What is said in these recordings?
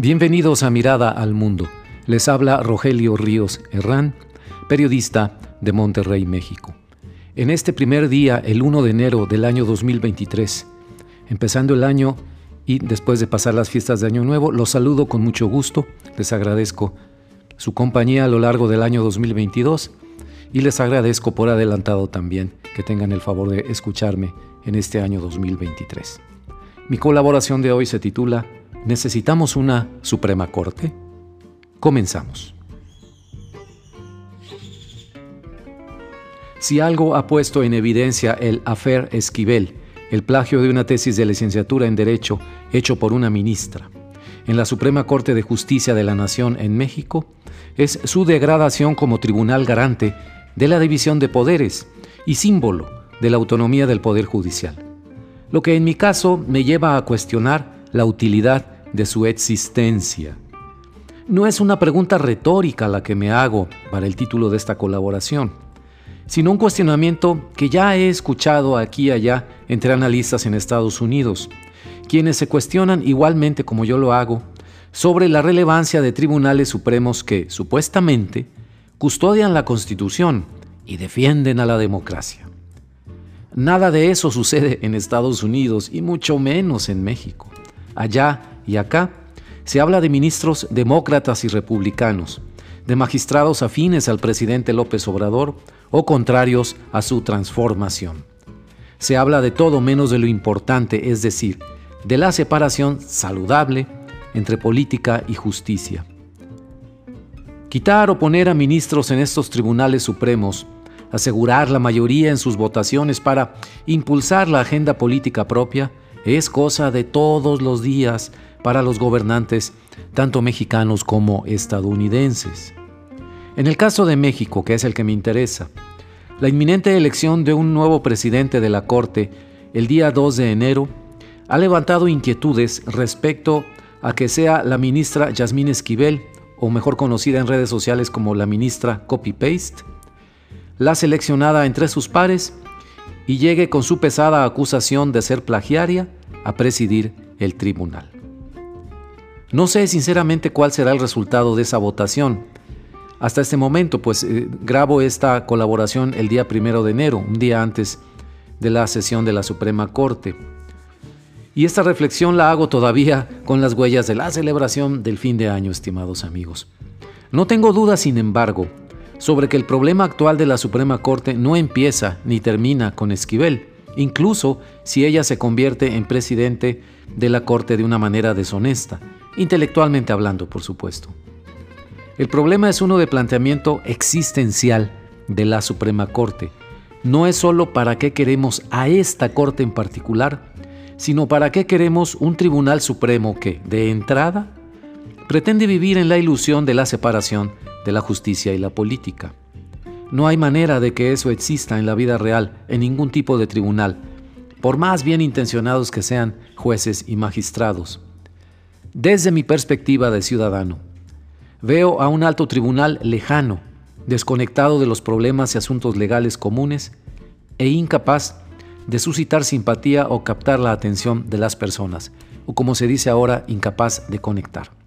Bienvenidos a Mirada al Mundo. Les habla Rogelio Ríos Herrán, periodista de Monterrey, México. En este primer día, el 1 de enero del año 2023, empezando el año y después de pasar las fiestas de Año Nuevo, los saludo con mucho gusto, les agradezco su compañía a lo largo del año 2022 y les agradezco por adelantado también que tengan el favor de escucharme en este año 2023. Mi colaboración de hoy se titula ¿Necesitamos una Suprema Corte? Comenzamos. Si algo ha puesto en evidencia el Afer Esquivel, el plagio de una tesis de licenciatura en Derecho hecho por una ministra, en la Suprema Corte de Justicia de la Nación en México, es su degradación como tribunal garante de la división de poderes y símbolo de la autonomía del Poder Judicial. Lo que en mi caso me lleva a cuestionar la utilidad de su existencia. No es una pregunta retórica la que me hago para el título de esta colaboración, sino un cuestionamiento que ya he escuchado aquí y allá entre analistas en Estados Unidos, quienes se cuestionan igualmente como yo lo hago sobre la relevancia de tribunales supremos que, supuestamente, custodian la Constitución y defienden a la democracia. Nada de eso sucede en Estados Unidos y mucho menos en México. Allá y acá se habla de ministros demócratas y republicanos, de magistrados afines al presidente López Obrador o contrarios a su transformación. Se habla de todo menos de lo importante, es decir, de la separación saludable entre política y justicia. Quitar o poner a ministros en estos tribunales supremos asegurar la mayoría en sus votaciones para impulsar la agenda política propia es cosa de todos los días para los gobernantes, tanto mexicanos como estadounidenses. En el caso de México, que es el que me interesa, la inminente elección de un nuevo presidente de la Corte el día 2 de enero ha levantado inquietudes respecto a que sea la ministra Yasmín Esquivel, o mejor conocida en redes sociales como la ministra Copy Paste, la seleccionada entre sus pares y llegue con su pesada acusación de ser plagiaria a presidir el tribunal. No sé sinceramente cuál será el resultado de esa votación. Hasta este momento, pues eh, grabo esta colaboración el día primero de enero, un día antes de la sesión de la Suprema Corte. Y esta reflexión la hago todavía con las huellas de la celebración del fin de año, estimados amigos. No tengo duda, sin embargo, sobre que el problema actual de la Suprema Corte no empieza ni termina con Esquivel, incluso si ella se convierte en presidente de la Corte de una manera deshonesta, intelectualmente hablando, por supuesto. El problema es uno de planteamiento existencial de la Suprema Corte. No es solo para qué queremos a esta Corte en particular, sino para qué queremos un Tribunal Supremo que, de entrada, pretende vivir en la ilusión de la separación de la justicia y la política. No hay manera de que eso exista en la vida real, en ningún tipo de tribunal, por más bien intencionados que sean jueces y magistrados. Desde mi perspectiva de ciudadano, veo a un alto tribunal lejano, desconectado de los problemas y asuntos legales comunes e incapaz de suscitar simpatía o captar la atención de las personas, o como se dice ahora, incapaz de conectar.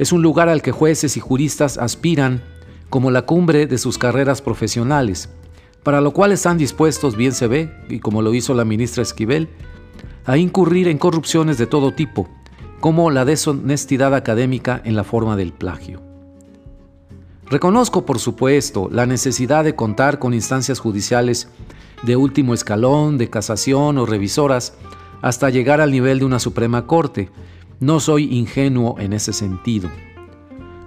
Es un lugar al que jueces y juristas aspiran como la cumbre de sus carreras profesionales, para lo cual están dispuestos, bien se ve, y como lo hizo la ministra Esquivel, a incurrir en corrupciones de todo tipo, como la deshonestidad académica en la forma del plagio. Reconozco, por supuesto, la necesidad de contar con instancias judiciales de último escalón, de casación o revisoras, hasta llegar al nivel de una Suprema Corte, no soy ingenuo en ese sentido.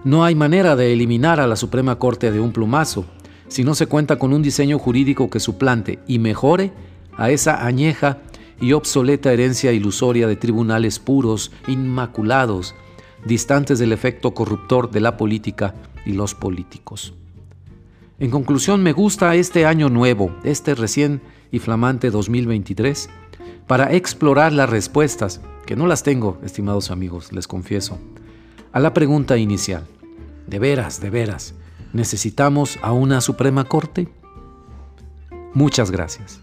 No hay manera de eliminar a la Suprema Corte de un plumazo si no se cuenta con un diseño jurídico que suplante y mejore a esa añeja y obsoleta herencia ilusoria de tribunales puros, inmaculados, distantes del efecto corruptor de la política y los políticos. En conclusión, me gusta este año nuevo, este recién y flamante 2023, para explorar las respuestas que no las tengo, estimados amigos, les confieso, a la pregunta inicial. ¿De veras, de veras, necesitamos a una Suprema Corte? Muchas gracias.